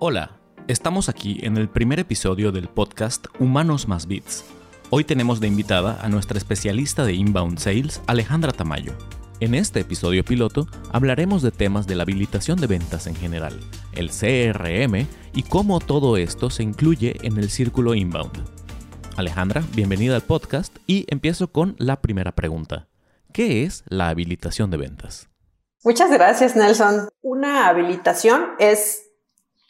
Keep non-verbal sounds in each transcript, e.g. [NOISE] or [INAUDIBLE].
Hola, estamos aquí en el primer episodio del podcast Humanos más Bits. Hoy tenemos de invitada a nuestra especialista de Inbound Sales, Alejandra Tamayo. En este episodio piloto hablaremos de temas de la habilitación de ventas en general, el CRM y cómo todo esto se incluye en el círculo Inbound. Alejandra, bienvenida al podcast y empiezo con la primera pregunta. ¿Qué es la habilitación de ventas? Muchas gracias, Nelson. Una habilitación es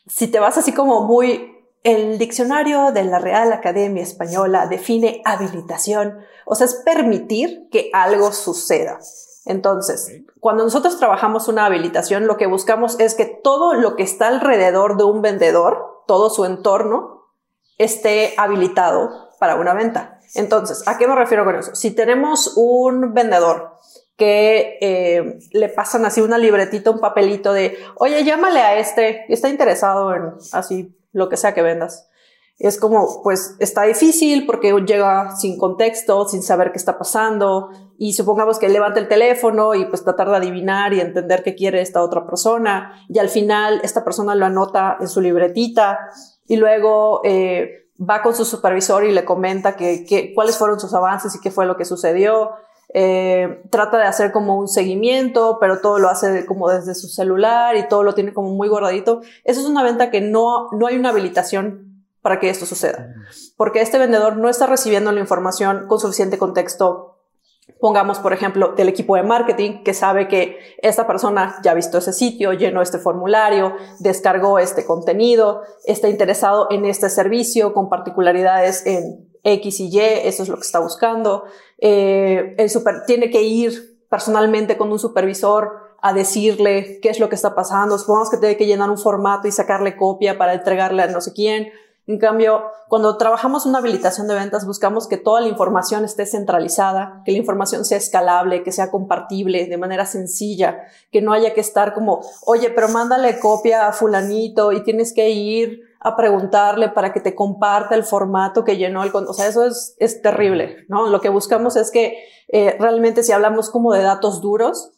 si te vas así como muy, el diccionario de la Real Academia Española define habilitación, o sea, es permitir que algo suceda. Entonces, cuando nosotros trabajamos una habilitación, lo que buscamos es que todo lo que está alrededor de un vendedor, todo su entorno, esté habilitado para una venta. Entonces, ¿a qué me refiero con eso? Si tenemos un vendedor que eh, le pasan así una libretita, un papelito de, oye, llámale a este, está interesado en así lo que sea que vendas. Es como, pues está difícil porque llega sin contexto, sin saber qué está pasando y supongamos que levanta el teléfono y pues tratar de adivinar y entender qué quiere esta otra persona y al final esta persona lo anota en su libretita y luego eh, va con su supervisor y le comenta que, cuáles fueron sus avances y qué fue lo que sucedió eh, trata de hacer como un seguimiento, pero todo lo hace como desde su celular y todo lo tiene como muy guardadito. Eso es una venta que no, no hay una habilitación para que esto suceda, porque este vendedor no está recibiendo la información con suficiente contexto Pongamos, por ejemplo, del equipo de marketing que sabe que esta persona ya ha visto ese sitio, llenó este formulario, descargó este contenido, está interesado en este servicio con particularidades en X y Y, eso es lo que está buscando. Eh, el super, tiene que ir personalmente con un supervisor a decirle qué es lo que está pasando. Supongamos que tiene que llenar un formato y sacarle copia para entregarle a no sé quién. En cambio, cuando trabajamos una habilitación de ventas, buscamos que toda la información esté centralizada, que la información sea escalable, que sea compartible de manera sencilla, que no haya que estar como, oye, pero mándale copia a fulanito y tienes que ir a preguntarle para que te comparta el formato que llenó el... O sea, eso es, es terrible, ¿no? Lo que buscamos es que eh, realmente si hablamos como de datos duros,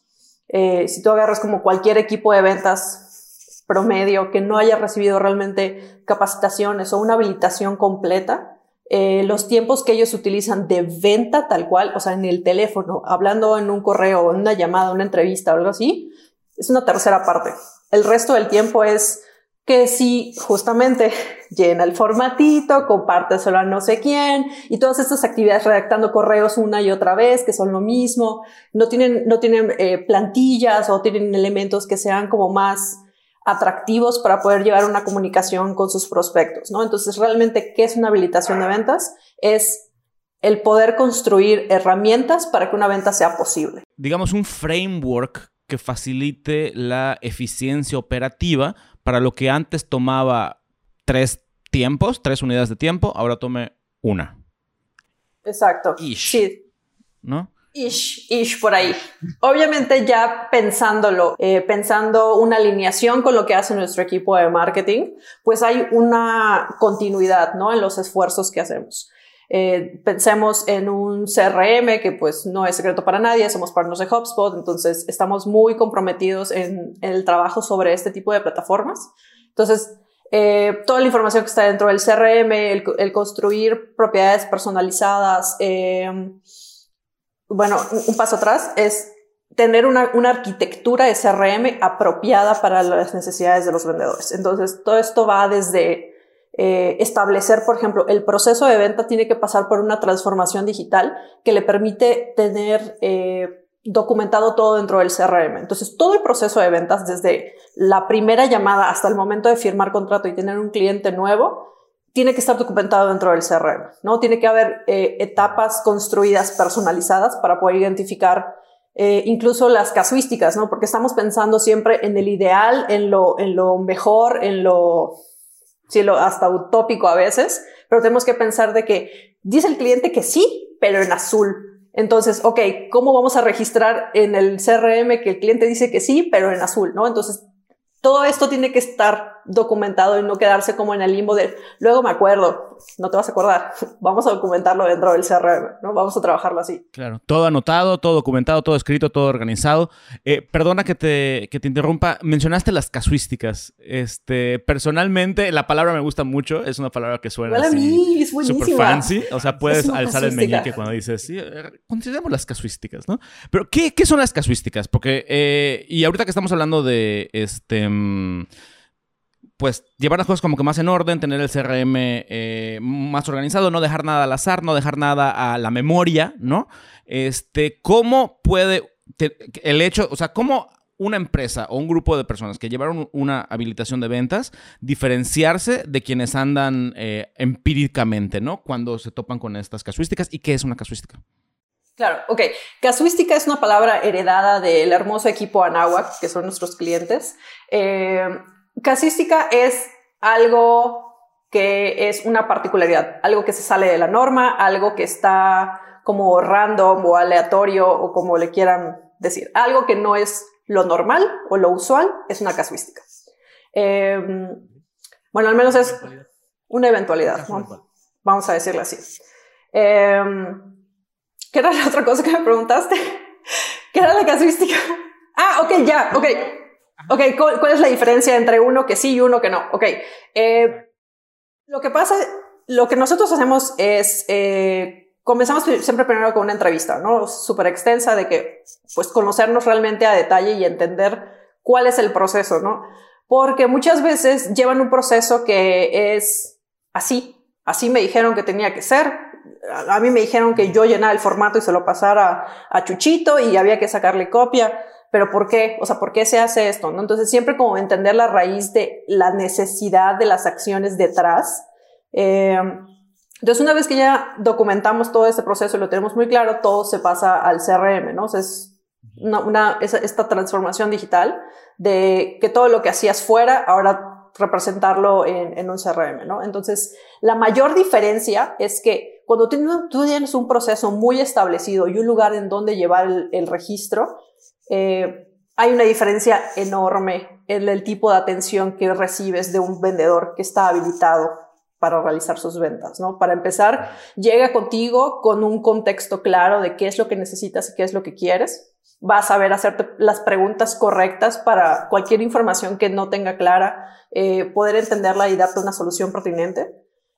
eh, si tú agarras como cualquier equipo de ventas promedio que no haya recibido realmente capacitaciones o una habilitación completa, eh, los tiempos que ellos utilizan de venta tal cual, o sea, en el teléfono, hablando en un correo, en una llamada, una entrevista o algo así, es una tercera parte. El resto del tiempo es que si justamente [LAUGHS] llena el formatito, compárteselo a no sé quién y todas estas actividades redactando correos una y otra vez que son lo mismo, no tienen, no tienen eh, plantillas o tienen elementos que sean como más atractivos para poder llevar una comunicación con sus prospectos, ¿no? Entonces, realmente, ¿qué es una habilitación de ventas? Es el poder construir herramientas para que una venta sea posible. Digamos, un framework que facilite la eficiencia operativa para lo que antes tomaba tres tiempos, tres unidades de tiempo, ahora tome una. Exacto. Sí. ¿No? Ish, ish por ahí. Obviamente ya pensándolo, eh, pensando una alineación con lo que hace nuestro equipo de marketing, pues hay una continuidad, ¿no? En los esfuerzos que hacemos. Eh, pensemos en un CRM que pues no es secreto para nadie, somos partners de HubSpot, entonces estamos muy comprometidos en, el trabajo sobre este tipo de plataformas. Entonces, eh, toda la información que está dentro del CRM, el, construir propiedades personalizadas, eh, bueno, un paso atrás es tener una, una, arquitectura de CRM apropiada para las necesidades de los vendedores. Entonces, todo esto va desde eh, establecer, por ejemplo, el proceso de venta tiene que pasar por una transformación digital que le permite tener eh, documentado todo dentro del CRM. Entonces, todo el proceso de ventas, desde la primera llamada hasta el momento de firmar contrato y tener un cliente nuevo, tiene que estar documentado dentro del CRM, ¿no? Tiene que haber eh, etapas construidas personalizadas para poder identificar incluso las casuísticas, ¿no? Porque estamos pensando siempre en el ideal, en lo, en lo mejor, en lo, sí, lo hasta utópico a veces, pero tenemos que pensar de que dice el cliente que sí, pero en azul. Entonces, ok, ¿cómo vamos a registrar en el CRM que el cliente dice que sí, pero en azul, ¿no? Entonces, todo esto tiene que estar documentado y no quedarse como en el limbo de luego me acuerdo no te vas a acordar. [LAUGHS] Vamos a documentarlo dentro del CRM, ¿no? Vamos a trabajarlo así. Claro, todo anotado, todo documentado, todo escrito, todo organizado. Eh, perdona que te, que te interrumpa, mencionaste las casuísticas. Este, personalmente, la palabra me gusta mucho, es una palabra que suena así super fancy, o sea, [LAUGHS] puedes alzar el meñique cuando dices, sí, eh, consideremos las casuísticas, ¿no? Pero, ¿qué, qué son las casuísticas? Porque, eh, y ahorita que estamos hablando de, este... Mm, pues llevar las cosas como que más en orden, tener el CRM eh, más organizado, no dejar nada al azar, no dejar nada a la memoria, ¿no? Este, ¿cómo puede el hecho, o sea, cómo una empresa o un grupo de personas que llevaron una habilitación de ventas diferenciarse de quienes andan eh, empíricamente, ¿no? Cuando se topan con estas casuísticas. ¿Y qué es una casuística? Claro, ok. Casuística es una palabra heredada del hermoso equipo Anáhuac, que son nuestros clientes. Eh, Casística es algo que es una particularidad, algo que se sale de la norma, algo que está como random o aleatorio o como le quieran decir, algo que no es lo normal o lo usual, es una casuística. Em, bueno, al menos es una eventualidad, vamos a decirlo así. Em, ¿Qué era la otra cosa que me preguntaste? [LAUGHS] ¿Qué era la casuística? Ah, ok, ya, ok. Ok, ¿cuál, es la diferencia entre uno que sí y uno que no? Ok, eh, lo que pasa, lo que nosotros hacemos es, eh, comenzamos siempre primero con una entrevista, ¿no? Súper extensa de que, pues, conocernos realmente a detalle y entender cuál es el proceso, ¿no? Porque muchas veces llevan un proceso que es así, así me dijeron que tenía que ser, a mí me dijeron que yo llenara el formato y se lo pasara a Chuchito y había que sacarle copia pero ¿por qué? O sea, ¿por qué se hace esto? ¿no? Entonces, siempre como entender la raíz de la necesidad de las acciones detrás. Eh, entonces, una vez que ya documentamos todo este proceso y lo tenemos muy claro, todo se pasa al CRM, ¿no? Es esta transformación digital de que todo lo que hacías fuera, ahora representarlo en, un CRM, ¿no? Entonces, la mayor diferencia es que cuando tú, tienes un proceso muy establecido y un lugar en donde llevar el registro, eh, hay una diferencia enorme en el tipo de atención que recibes de un vendedor que está habilitado para realizar sus ventas, ¿no? Para empezar, llega contigo con un contexto claro de qué es lo que necesitas y qué es lo que quieres. Va a saber hacerte las preguntas correctas para cualquier información que no tenga clara, eh, poder entenderla y darte una solución pertinente.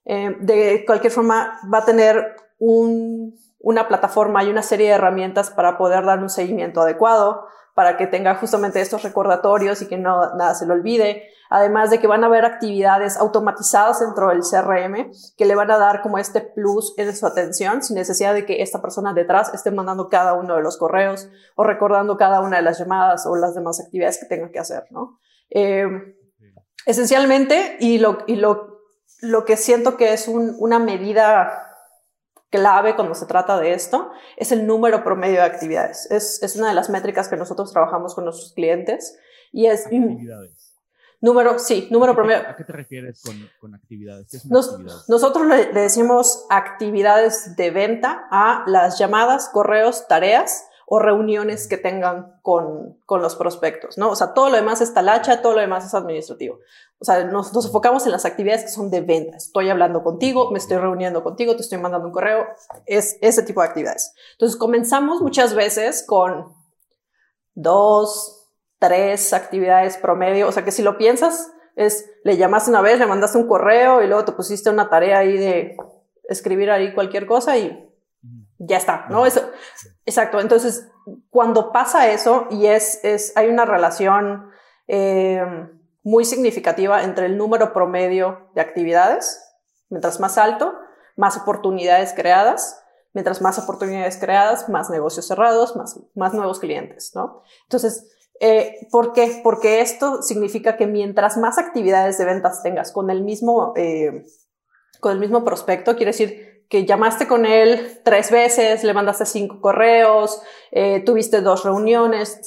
Eh, de cualquier forma, va a tener un, una plataforma y una serie de herramientas para poder dar un seguimiento adecuado, para que tenga justamente estos recordatorios y que no, nada se le olvide. Además de que van a haber actividades automatizadas dentro del CRM que le van a dar como este plus en su atención sin necesidad de que esta persona detrás esté mandando cada uno de los correos o recordando cada una de las llamadas o las demás actividades que tenga que hacer, ¿no? Eh, esencialmente, y lo, y lo, lo que siento que es una medida clave cuando se trata de esto es el número promedio de actividades. Es, es una de las métricas que nosotros trabajamos con nuestros clientes y es... Actividades. Número, sí, número promedio. ¿A qué te refieres con, con actividades? Nosotros le, le, decimos actividades de venta a las llamadas, correos, tareas o reuniones que tengan con, con, los prospectos, ¿no? O sea, todo lo demás es talacha, todo lo demás es administrativo. O sea, nos, nos, enfocamos en las actividades que son de venta. Estoy hablando contigo, me estoy reuniendo contigo, te estoy mandando un correo, es ese tipo de actividades. Entonces, comenzamos muchas veces con dos, tres actividades promedio. O sea, que si lo piensas, es, le llamaste una vez, le mandaste un correo y luego te pusiste una tarea ahí de escribir ahí cualquier cosa y ya está, ¿no? Eso, exacto. Entonces, cuando pasa eso y es, es hay una relación eh, muy significativa entre el número promedio de actividades, mientras más alto, más oportunidades creadas, mientras más oportunidades creadas, más negocios cerrados, más, más nuevos clientes, ¿no? Entonces, eh, ¿por qué? Porque esto significa que mientras más actividades de ventas tengas con el mismo, eh, con el mismo prospecto, quiere decir que llamaste con él tres veces, le mandaste cinco correos, eh, tuviste dos reuniones,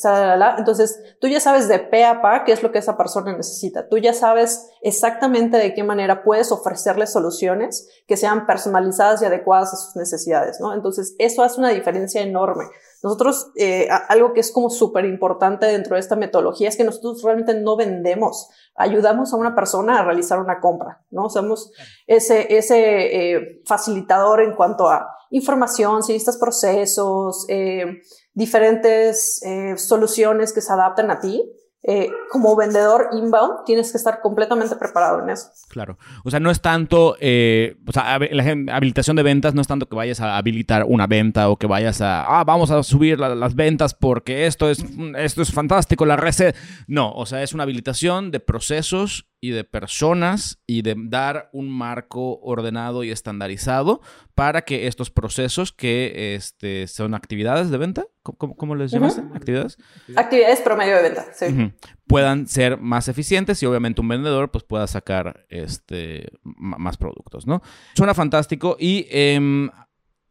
entonces tú ya sabes de pe a pa qué es lo que esa persona necesita. Tú ya sabes exactamente de qué manera puedes ofrecerle soluciones que sean personalizadas y adecuadas a sus necesidades, ¿no? Entonces eso hace una diferencia enorme Nosotros, eh, algo que es como súper importante dentro de esta metodología es que nosotros realmente no vendemos, ayudamos a una persona a realizar una compra, ¿no? Somos ese, ese eh, facilitador en cuanto a información, si necesitas procesos, eh, diferentes soluciones que se adapten a ti eh, como vendedor inbound tienes que estar completamente preparado en eso. Claro. O sea, no es tanto, eh, o sea, la habilitación de ventas no es tanto que vayas a habilitar una venta o que vayas a, ah, vamos a subir las ventas porque esto es, esto es fantástico, la receta. No, o sea, es una habilitación de procesos y de personas y de dar un marco ordenado y estandarizado para que estos procesos que este, son actividades de venta, ¿cómo, les llamaste? ¿Actividades? Actividades promedio de venta, sí. Puedan ser más eficientes y obviamente un vendedor pues pueda sacar este, más productos, ¿no? Suena fantástico y em,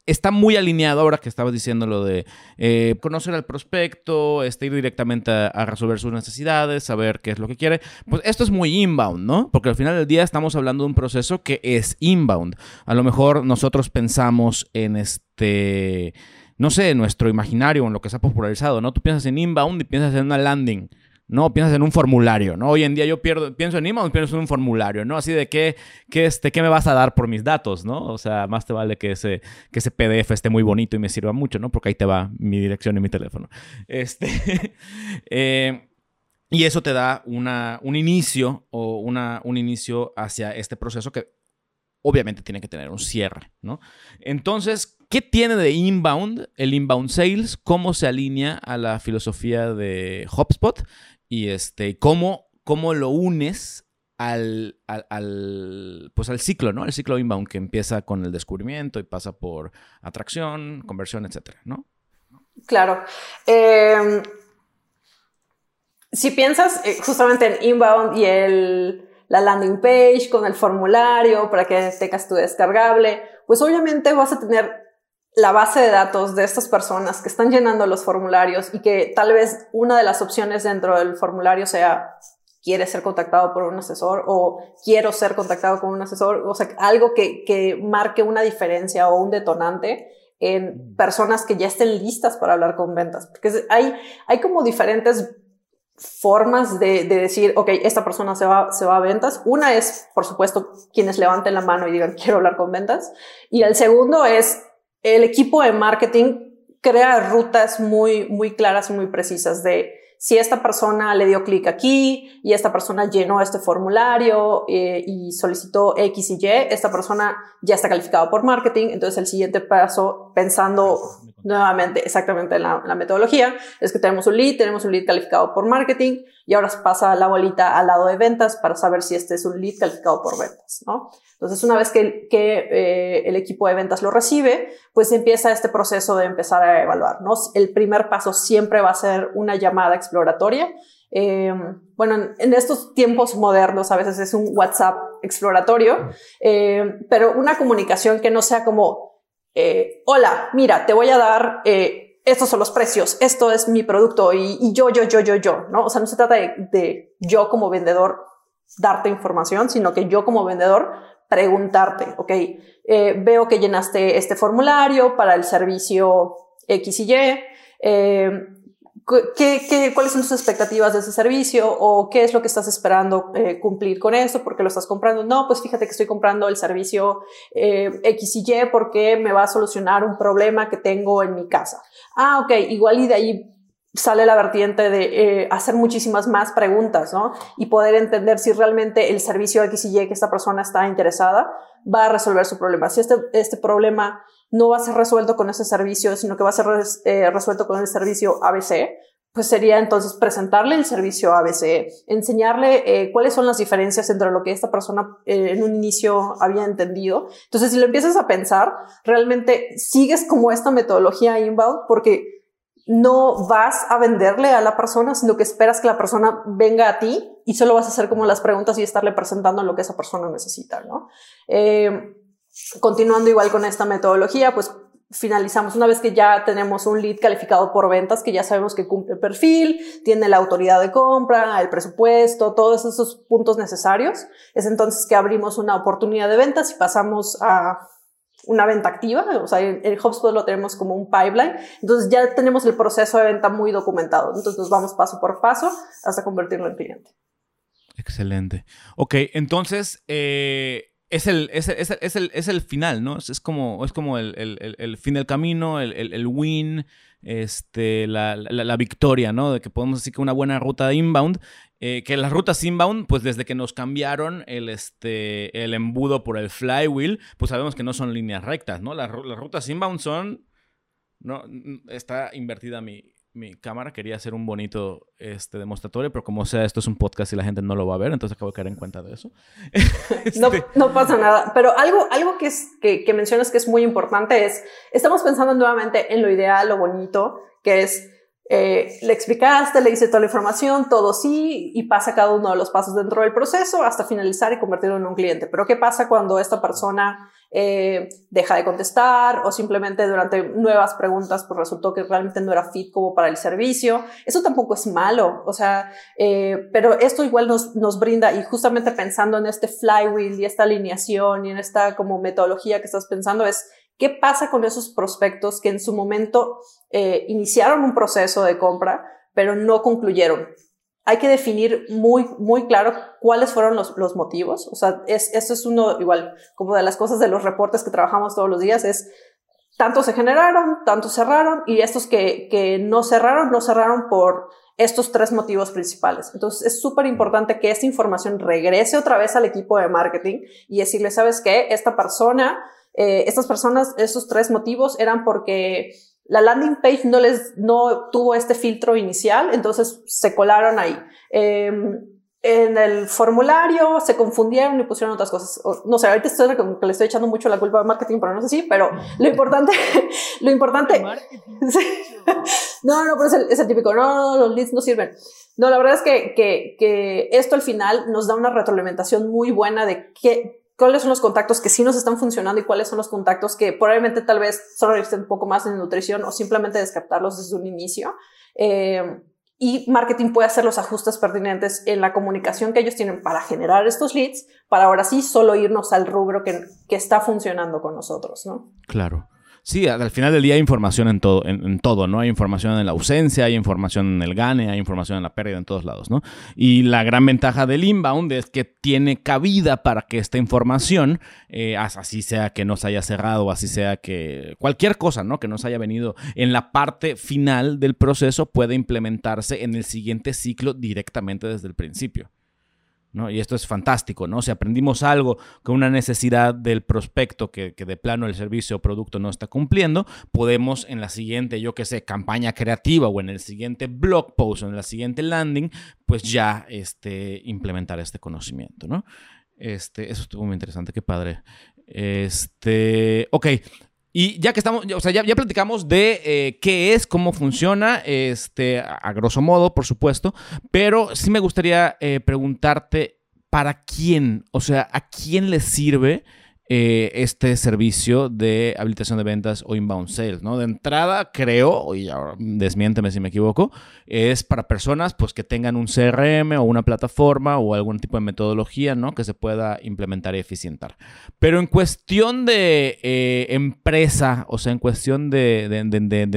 está muy alineado ahora que estabas diciendo lo de eh, conocer al prospecto, este, ir directamente a, resolver sus necesidades, saber qué es lo que quiere. Pues esto es muy inbound, ¿no? Porque al final del día estamos hablando de un proceso que es inbound. A lo mejor nosotros pensamos en este, no sé, nuestro imaginario, en lo que se ha popularizado, ¿no? Tú piensas en inbound y piensas en una landing. ¿No? Piensas en un formulario, ¿no? Hoy en día yo pierdo, pienso en email, pienso en un formulario, ¿no? Así de qué, qué, este, qué me vas a dar por mis datos, ¿no? O sea, más te vale que ese, que ese PDF esté muy bonito y me sirva mucho, ¿no? Porque ahí te va mi dirección y mi teléfono. Este, [LAUGHS] eh, y eso te da una, un inicio o una, un inicio hacia este proceso que obviamente tiene que tener un cierre, ¿no? Entonces, ¿qué tiene de inbound el inbound sales? ¿Cómo se alinea a la filosofía de HubSpot? Y este, cómo, cómo lo unes al, al, pues al ciclo, ¿no? El ciclo inbound que empieza con el descubrimiento y pasa por atracción, conversión, etcétera, ¿no? Claro. Em, si piensas eh, justamente en inbound y el, la landing page con el formulario para que tengas tu descargable, pues obviamente vas a tener la base de datos de estas personas que están llenando los formularios y que tal vez una de las opciones dentro del formulario sea quiere ser contactado por un asesor o quiero ser contactado con un asesor, o sea, algo que, que marque una diferencia o un detonante en personas que ya estén listas para hablar con ventas. Porque hay, hay como diferentes formas de, de, decir, ok, esta persona se va, se va a ventas. Una es, por supuesto, quienes levanten la mano y digan, [LAUGHS] quiero hablar con ventas. Y el segundo es el equipo de marketing crea rutas muy, muy claras y muy precisas de si esta persona le dio clic aquí y esta persona llenó este formulario eh, y solicitó X y Y, esta persona ya está calificada por marketing, entonces el siguiente paso, pensando nuevamente exactamente en la, metodología, es que tenemos un lead, tenemos un lead calificado por marketing y ahora pasa la bolita al lado de ventas para saber si este es un lead calificado por ventas, ¿no? Entonces, una vez que, eh, el equipo de ventas lo recibe, pues empieza este proceso de empezar a evaluar, ¿no? El primer paso siempre va a ser una llamada exploratoria. Eh, bueno, en, estos tiempos modernos a veces es un WhatsApp exploratorio, eh, pero una comunicación que no sea como, hola, mira, te voy a dar estos son los precios, esto es mi producto y, yo, yo, yo, yo, yo, ¿no? O sea, no se trata de, de, yo como vendedor darte información, sino que yo como vendedor preguntarte, ok, eh, veo que llenaste este formulario para el servicio X y Y, eh, ¿qué, cuáles son tus expectativas de ese servicio o qué es lo que estás esperando eh, cumplir con esto? ¿Por qué lo estás comprando? No, pues fíjate que estoy comprando el servicio X y Y porque me va a solucionar un problema que tengo en mi casa. Ah, ok, igual y de ahí sale la vertiente de eh, hacer muchísimas más preguntas, ¿no? Y poder entender si realmente el servicio X y Y que esta persona está interesada va a resolver su problema. Si este, este problema no va a ser resuelto con ese servicio, sino que va a ser eh, resuelto con el servicio ABC, pues sería entonces presentarle el servicio ABC, enseñarle eh, cuáles son las diferencias entre lo que esta persona en un inicio había entendido. Entonces, si lo empiezas a pensar, realmente sigues como esta metodología inbound porque no vas a venderle a la persona, sino que esperas que la persona venga a ti y solo vas a hacer como las preguntas y estarle presentando lo que esa persona necesita, ¿no? Eh, continuando igual con esta metodología, pues finalizamos una vez que ya tenemos un lead calificado por ventas, que ya sabemos que cumple el perfil, tiene la autoridad de compra, el presupuesto, todos esos puntos necesarios. Es entonces que abrimos una oportunidad de ventas y pasamos a una venta activa, o sea, en, HubSpot lo tenemos como un pipeline, entonces ya tenemos el proceso de venta muy documentado, entonces nos vamos paso por paso hasta convertirlo en cliente. Excelente. Ok, entonces eh, es, el, es, el, es, el, final, ¿no? Es, como, es como el, fin del camino, el, win, este, la, victoria, ¿no? De que podemos decir que una buena ruta de inbound, eh, que las rutas inbound, pues desde que nos cambiaron el, este, el embudo por el flywheel, pues sabemos que no son líneas rectas, ¿no? Las, las rutas inbound son... No, está invertida mi, mi cámara quería hacer un bonito este, demostratorio, pero como sea, esto es un podcast y la gente no lo va a ver, entonces acabo de caer en cuenta de eso. [LAUGHS] no, este, no, pasa nada, pero algo, algo que, es, que, que mencionas que es muy importante es, estamos pensando nuevamente en lo ideal, lo bonito, que es eh, le explicaste, le hice toda la información, todo sí, y pasa cada uno de los pasos dentro del proceso hasta finalizar y convertirlo en un cliente. Pero ¿qué pasa cuando esta persona eh, deja de contestar o simplemente durante nuevas preguntas pues resultó que realmente no era fit como para el servicio? Eso tampoco es malo, o sea, eh, pero esto igual nos, nos brinda y justamente pensando en este flywheel y esta alineación y en esta como metodología que estás pensando es ¿Qué pasa con esos prospectos que en su momento eh, iniciaron un proceso de compra, pero no concluyeron? Hay que definir muy, muy claro cuáles fueron los, los motivos. O sea, es, eso es uno, igual, como de las cosas de los reportes que trabajamos todos los días, es tantos se generaron, tantos cerraron, y estos que, que no cerraron, no cerraron por estos tres motivos principales. Entonces es súper importante que esta información regrese otra vez al equipo de marketing y decirle, ¿sabes qué? Esta persona eh, estas personas, esos tres motivos eran porque la landing page no les, no tuvo este filtro inicial, entonces se colaron ahí. Em, en el formulario se confundieron y pusieron otras cosas. no sé, ahorita estoy como que le estoy echando mucho la culpa a marketing, pero no sé si, pero lo importante, [LAUGHS] lo importante. [LAUGHS] no, no, pero es el, es el típico, no, no, los leads no sirven. No, la verdad es que, que, que esto al final nos da una retroalimentación muy buena de qué, cuáles son los contactos que sí nos están funcionando y cuáles son los contactos que probablemente tal vez solo necesiten un poco más de nutrición o simplemente descartarlos desde un inicio. Eh, y marketing puede hacer los ajustes pertinentes en la comunicación que ellos tienen para generar estos leads, para ahora sí solo irnos al rubro que, que está funcionando con nosotros, ¿no? Claro. Sí, al final del día hay información en todo, en, todo, ¿no? Hay información en la ausencia, hay información en el gane, hay información en la pérdida en todos lados, ¿no? Y la gran ventaja del inbound es que tiene cabida para que esta información, eh, así sea que nos haya cerrado, así sea que cualquier cosa, ¿no? Que nos haya venido en la parte final del proceso puede implementarse en el siguiente ciclo directamente desde el principio. Y esto es fantástico, ¿no? Si aprendimos algo con una necesidad del prospecto que, de plano el servicio o producto no está cumpliendo, podemos en la siguiente, yo qué sé, campaña creativa o en el siguiente blog post o en la siguiente landing, pues ya este, implementar este conocimiento, ¿no? Este, eso estuvo muy interesante, qué padre. Este, ok, y ya que estamos, o sea, ya, ya platicamos de eh, qué es, cómo funciona, este, a, grosso modo, por supuesto, pero sí me gustaría eh, preguntarte para quién, o sea, a quién le sirve eh, este servicio de habilitación de ventas o inbound sales, ¿no? De entrada, creo, y ahora desmiénteme si me equivoco, es para personas pues que tengan un CRM o una plataforma o algún tipo de metodología, ¿no? Que se pueda implementar y eficientar. Pero en cuestión de eh, empresa, o sea, en cuestión de,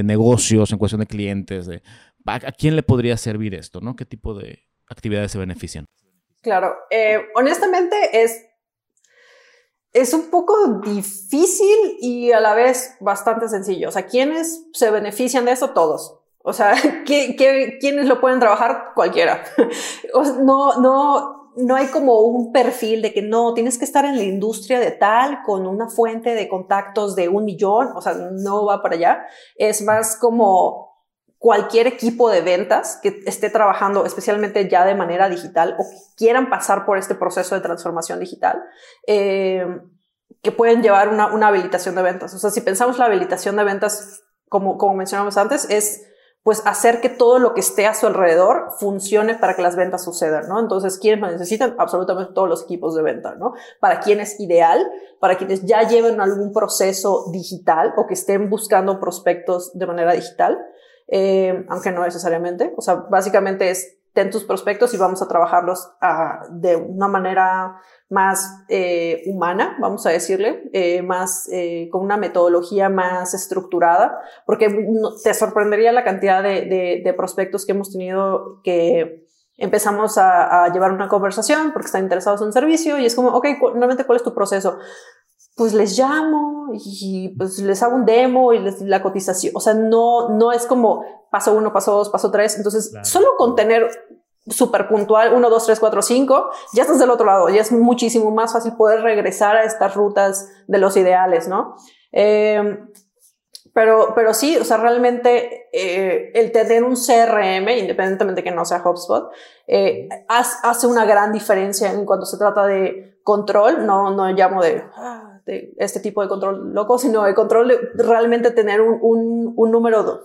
negocios, en cuestión de clientes, de, ¿a, quién le podría servir esto, ¿no? ¿Qué tipo de actividades se benefician? Claro, eh, honestamente es es un poco difícil y a la vez bastante sencillo. O sea, ¿quiénes se benefician de eso? Todos. O sea, [LAUGHS] quiénes lo pueden trabajar? Cualquiera. [LAUGHS] no, no, no hay como un perfil de que no, tienes que estar en la industria de tal con una fuente de contactos de un millón. O sea, no va para allá. Es más como cualquier equipo de ventas que esté trabajando especialmente ya de manera digital o que quieran pasar por este proceso de transformación digital, eh, que pueden llevar una, una, habilitación de ventas. O sea, si pensamos la habilitación de ventas, como, como mencionamos antes, es pues hacer que todo lo que esté a su alrededor funcione para que las ventas sucedan, ¿no? Entonces, ¿quiénes lo necesitan? Absolutamente todos los equipos de venta, ¿no? Para quién es ideal, para quienes ya lleven algún proceso digital o que estén buscando prospectos de manera digital, eh, aunque no necesariamente. O sea, básicamente es ten tus prospectos y vamos a trabajarlos ah, de una manera más eh, humana, vamos a decirle, eh, más eh, con una metodología más estructurada, porque te sorprendería la cantidad de, de, prospectos que hemos tenido que empezamos a, a, llevar una conversación porque están interesados en un servicio y es como, ok, normalmente cuál es tu proceso? Pues les llamo y pues les hago un demo y les la cotización. O sea, no, no es como paso uno, paso dos, paso tres. Entonces, solo con tener súper puntual, 1, 2, 3, 4, 5, ya estás del otro lado, ya es muchísimo más fácil poder regresar a estas rutas de los ideales, ¿no? Eh, pero, pero sí, o sea, realmente eh, el tener un CRM, independientemente que no sea HubSpot, eh, hace una gran diferencia en cuanto se trata de control, no, no llamo de, ah, de este tipo de control loco, sino de control de realmente tener un, un, un número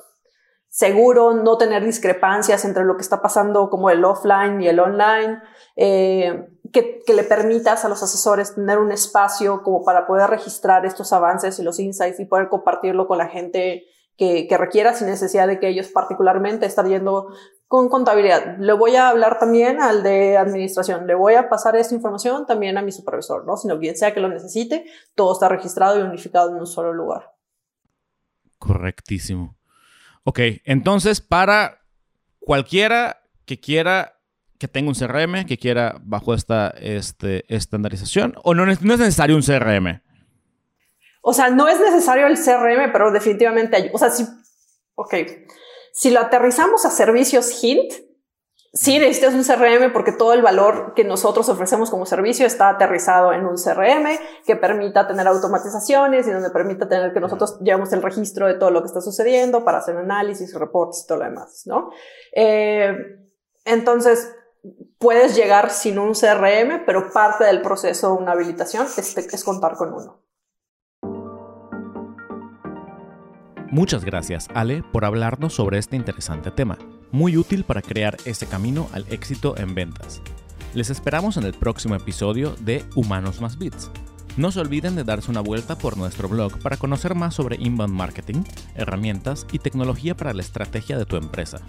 seguro, no tener discrepancias entre lo que está pasando como el offline y el online, eh, que, que, le permitas a los asesores tener un espacio como para poder registrar estos avances y los insights y poder compartirlo con la gente que, que requiera sin necesidad de que ellos particularmente estén yendo con contabilidad. Le voy a hablar también al de administración, le voy a pasar esta información también a mi supervisor, ¿no? Sino quien sea que lo necesite, todo está registrado y unificado en un solo lugar. Correctísimo. Ok, entonces para cualquiera que quiera que tenga un CRM, que quiera bajo esta este, estandarización, o no, no es necesario un CRM. O sea, no es necesario el CRM, pero definitivamente hay. O sea, si, ok, si lo aterrizamos a servicios Hint, Sí, necesitas un CRM porque todo el valor que nosotros ofrecemos como servicio está aterrizado en un CRM que permita tener automatizaciones y donde permita tener que nosotros llevamos el registro de todo lo que está sucediendo para hacer análisis, reportes y todo lo demás, ¿no? Eh, entonces, puedes llegar sin un CRM, pero parte del proceso de una habilitación es, es contar con uno. Muchas gracias, Ale, por hablarnos sobre este interesante tema muy útil para crear ese camino al éxito en ventas. Les esperamos en el próximo episodio de Humanos más Bits. No se olviden de darse una vuelta por nuestro blog para conocer más sobre inbound marketing, herramientas y tecnología para la estrategia de tu empresa.